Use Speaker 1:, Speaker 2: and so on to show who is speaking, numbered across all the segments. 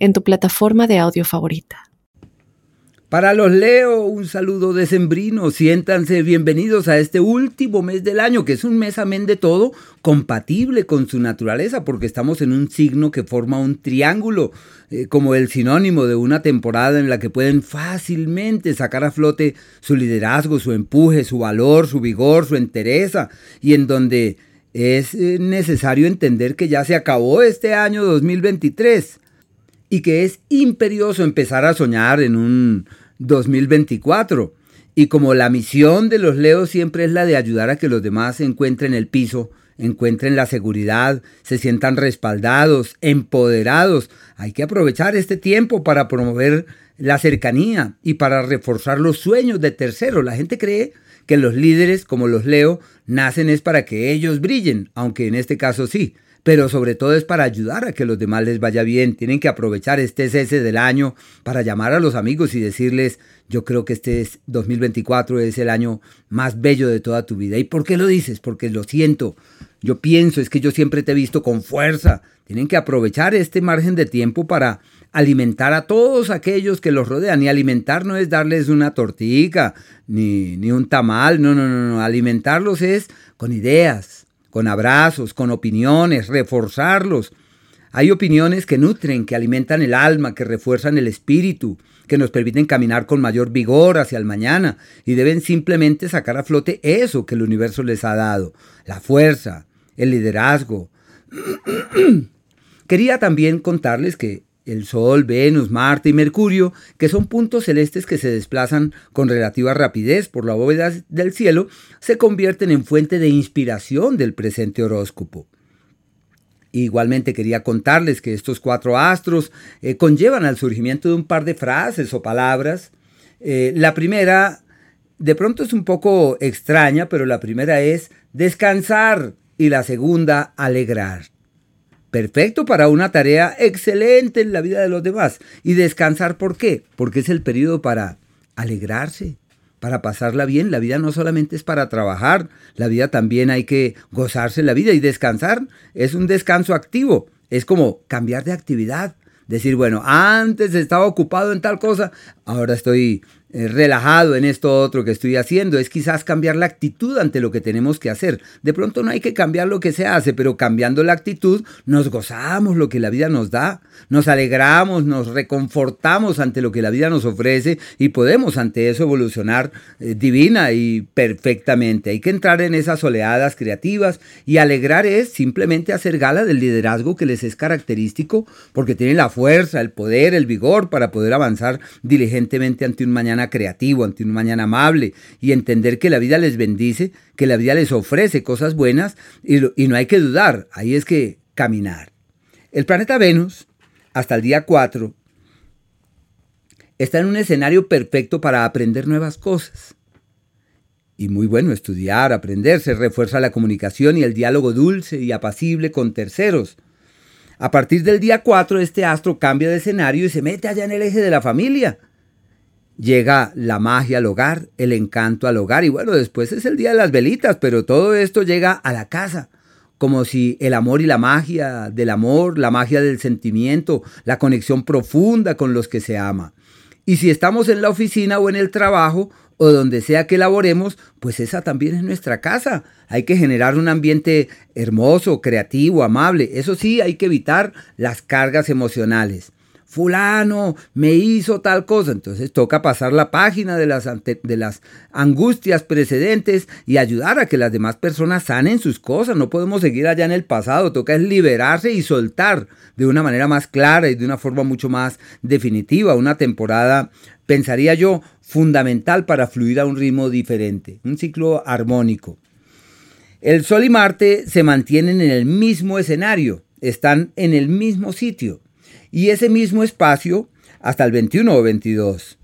Speaker 1: en tu plataforma de audio favorita.
Speaker 2: Para los Leo, un saludo decembrino. Siéntanse bienvenidos a este último mes del año, que es un mes amén de todo, compatible con su naturaleza, porque estamos en un signo que forma un triángulo, eh, como el sinónimo de una temporada en la que pueden fácilmente sacar a flote su liderazgo, su empuje, su valor, su vigor, su entereza, y en donde es eh, necesario entender que ya se acabó este año 2023 y que es imperioso empezar a soñar en un 2024. Y como la misión de los Leos siempre es la de ayudar a que los demás encuentren el piso, encuentren la seguridad, se sientan respaldados, empoderados, hay que aprovechar este tiempo para promover la cercanía y para reforzar los sueños de terceros. La gente cree que los líderes, como los Leo, nacen es para que ellos brillen, aunque en este caso sí pero sobre todo es para ayudar a que los demás les vaya bien. Tienen que aprovechar este cese del año para llamar a los amigos y decirles, yo creo que este es 2024 es el año más bello de toda tu vida. ¿Y por qué lo dices? Porque lo siento. Yo pienso, es que yo siempre te he visto con fuerza. Tienen que aprovechar este margen de tiempo para alimentar a todos aquellos que los rodean. Y alimentar no es darles una tortica ni, ni un tamal, no, no, no, no. Alimentarlos es con ideas, con abrazos, con opiniones, reforzarlos. Hay opiniones que nutren, que alimentan el alma, que refuerzan el espíritu, que nos permiten caminar con mayor vigor hacia el mañana y deben simplemente sacar a flote eso que el universo les ha dado, la fuerza, el liderazgo. Quería también contarles que el Sol, Venus, Marte y Mercurio, que son puntos celestes que se desplazan con relativa rapidez por la bóveda del cielo, se convierten en fuente de inspiración del presente horóscopo. Igualmente quería contarles que estos cuatro astros eh, conllevan al surgimiento de un par de frases o palabras. Eh, la primera, de pronto es un poco extraña, pero la primera es descansar y la segunda, alegrar perfecto para una tarea excelente en la vida de los demás. Y descansar, ¿por qué? Porque es el periodo para alegrarse, para pasarla bien. La vida no solamente es para trabajar, la vida también hay que gozarse la vida y descansar es un descanso activo. Es como cambiar de actividad. Decir, bueno, antes estaba ocupado en tal cosa, ahora estoy eh, relajado en esto otro que estoy haciendo, es quizás cambiar la actitud ante lo que tenemos que hacer. De pronto no hay que cambiar lo que se hace, pero cambiando la actitud nos gozamos lo que la vida nos da, nos alegramos, nos reconfortamos ante lo que la vida nos ofrece y podemos ante eso evolucionar eh, divina y perfectamente. Hay que entrar en esas oleadas creativas y alegrar es simplemente hacer gala del liderazgo que les es característico porque tienen la fuerza, el poder, el vigor para poder avanzar diligentemente ante un mañana creativo, ante un mañana amable y entender que la vida les bendice, que la vida les ofrece cosas buenas y, y no hay que dudar, ahí es que caminar. El planeta Venus, hasta el día 4, está en un escenario perfecto para aprender nuevas cosas. Y muy bueno estudiar, aprender, se refuerza la comunicación y el diálogo dulce y apacible con terceros. A partir del día 4, este astro cambia de escenario y se mete allá en el eje de la familia llega la magia al hogar, el encanto al hogar y bueno, después es el día de las velitas, pero todo esto llega a la casa, como si el amor y la magia del amor, la magia del sentimiento, la conexión profunda con los que se ama. Y si estamos en la oficina o en el trabajo o donde sea que laboremos, pues esa también es nuestra casa. Hay que generar un ambiente hermoso, creativo, amable. Eso sí, hay que evitar las cargas emocionales fulano me hizo tal cosa. Entonces toca pasar la página de las, de las angustias precedentes y ayudar a que las demás personas sanen sus cosas. No podemos seguir allá en el pasado, toca es liberarse y soltar de una manera más clara y de una forma mucho más definitiva. Una temporada, pensaría yo, fundamental para fluir a un ritmo diferente, un ciclo armónico. El Sol y Marte se mantienen en el mismo escenario, están en el mismo sitio y ese mismo espacio hasta el 21 o 22.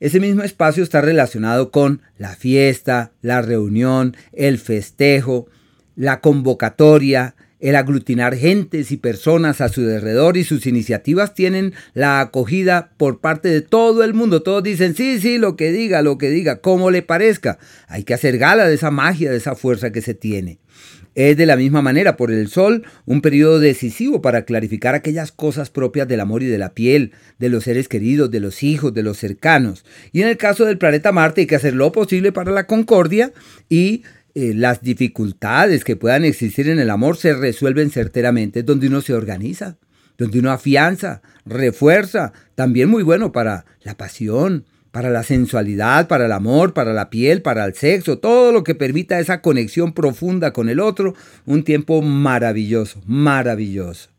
Speaker 2: Ese mismo espacio está relacionado con la fiesta, la reunión, el festejo, la convocatoria, el aglutinar gentes y personas a su derredor y sus iniciativas tienen la acogida por parte de todo el mundo. Todos dicen, sí, sí, lo que diga, lo que diga, como le parezca. Hay que hacer gala de esa magia, de esa fuerza que se tiene. Es de la misma manera por el Sol un periodo decisivo para clarificar aquellas cosas propias del amor y de la piel, de los seres queridos, de los hijos, de los cercanos. Y en el caso del planeta Marte hay que hacer lo posible para la concordia y eh, las dificultades que puedan existir en el amor se resuelven certeramente, donde uno se organiza, donde uno afianza, refuerza, también muy bueno para la pasión, para la sensualidad, para el amor, para la piel, para el sexo, todo lo que permita esa conexión profunda con el otro, un tiempo maravilloso, maravilloso.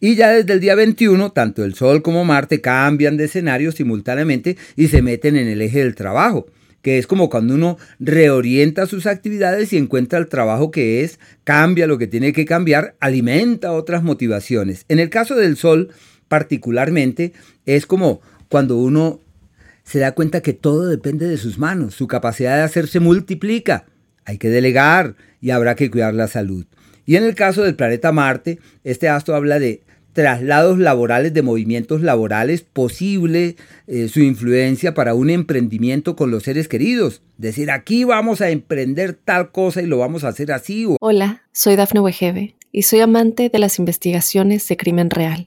Speaker 2: Y ya desde el día 21, tanto el Sol como Marte cambian de escenario simultáneamente y se meten en el eje del trabajo que es como cuando uno reorienta sus actividades y encuentra el trabajo que es, cambia lo que tiene que cambiar, alimenta otras motivaciones. En el caso del sol, particularmente, es como cuando uno se da cuenta que todo depende de sus manos, su capacidad de hacerse multiplica. Hay que delegar y habrá que cuidar la salud. Y en el caso del planeta Marte, este astro habla de traslados laborales de movimientos laborales, posible eh, su influencia para un emprendimiento con los seres queridos. Decir, aquí vamos a emprender tal cosa y lo vamos a hacer así.
Speaker 1: Hola, soy Dafne Wegebe y soy amante de las investigaciones de crimen real.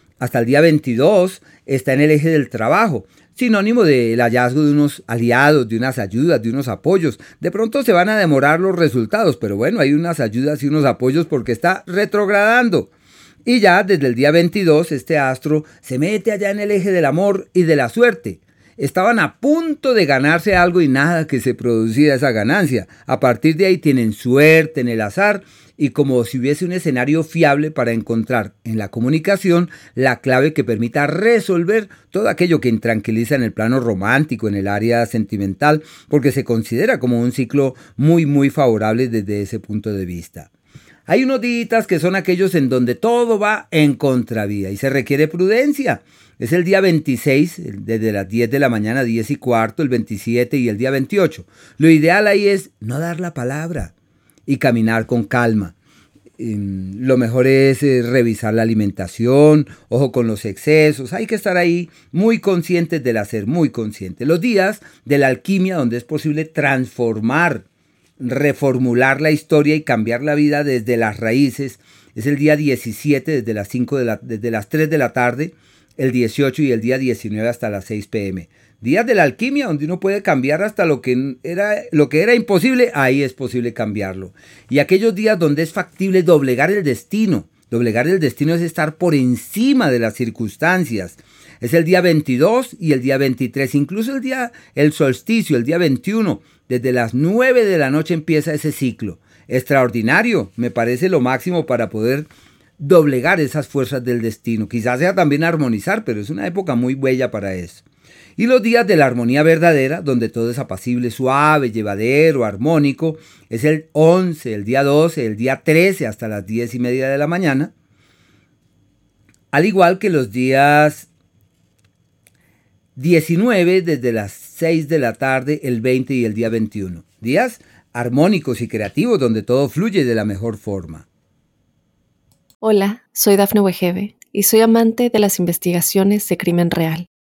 Speaker 2: hasta el día 22, está en el eje del trabajo, sinónimo del hallazgo de unos aliados, de unas ayudas, de unos apoyos. De pronto se van a demorar los resultados, pero bueno, hay unas ayudas y unos apoyos porque está retrogradando. Y ya desde el día 22 este astro se mete allá en el eje del amor y de la suerte. Estaban a punto de ganarse algo y nada que se producía esa ganancia. A partir de ahí tienen suerte en el azar y como si hubiese un escenario fiable para encontrar en la comunicación la clave que permita resolver todo aquello que intranquiliza en el plano romántico, en el área sentimental, porque se considera como un ciclo muy muy favorable desde ese punto de vista. Hay unos días que son aquellos en donde todo va en contravía y se requiere prudencia. Es el día 26, desde las 10 de la mañana, 10 y cuarto, el 27 y el día 28. Lo ideal ahí es no dar la palabra y caminar con calma. Lo mejor es eh, revisar la alimentación, ojo con los excesos, hay que estar ahí muy conscientes del hacer, muy conscientes. Los días de la alquimia donde es posible transformar reformular la historia y cambiar la vida desde las raíces. Es el día 17 desde las, 5 de la, desde las 3 de la tarde, el 18 y el día 19 hasta las 6 pm. Días de la alquimia donde uno puede cambiar hasta lo que era, lo que era imposible, ahí es posible cambiarlo. Y aquellos días donde es factible doblegar el destino. Doblegar el destino es estar por encima de las circunstancias. Es el día 22 y el día 23, incluso el día, el solsticio, el día 21, desde las 9 de la noche empieza ese ciclo. Extraordinario, me parece lo máximo para poder doblegar esas fuerzas del destino. Quizás sea también armonizar, pero es una época muy bella para eso. Y los días de la armonía verdadera, donde todo es apacible, suave, llevadero, armónico, es el 11, el día 12, el día 13 hasta las 10 y media de la mañana. Al igual que los días 19 desde las 6 de la tarde, el 20 y el día 21. Días armónicos y creativos donde todo fluye de la mejor forma.
Speaker 1: Hola, soy Dafne Wegebe y soy amante de las investigaciones de crimen real.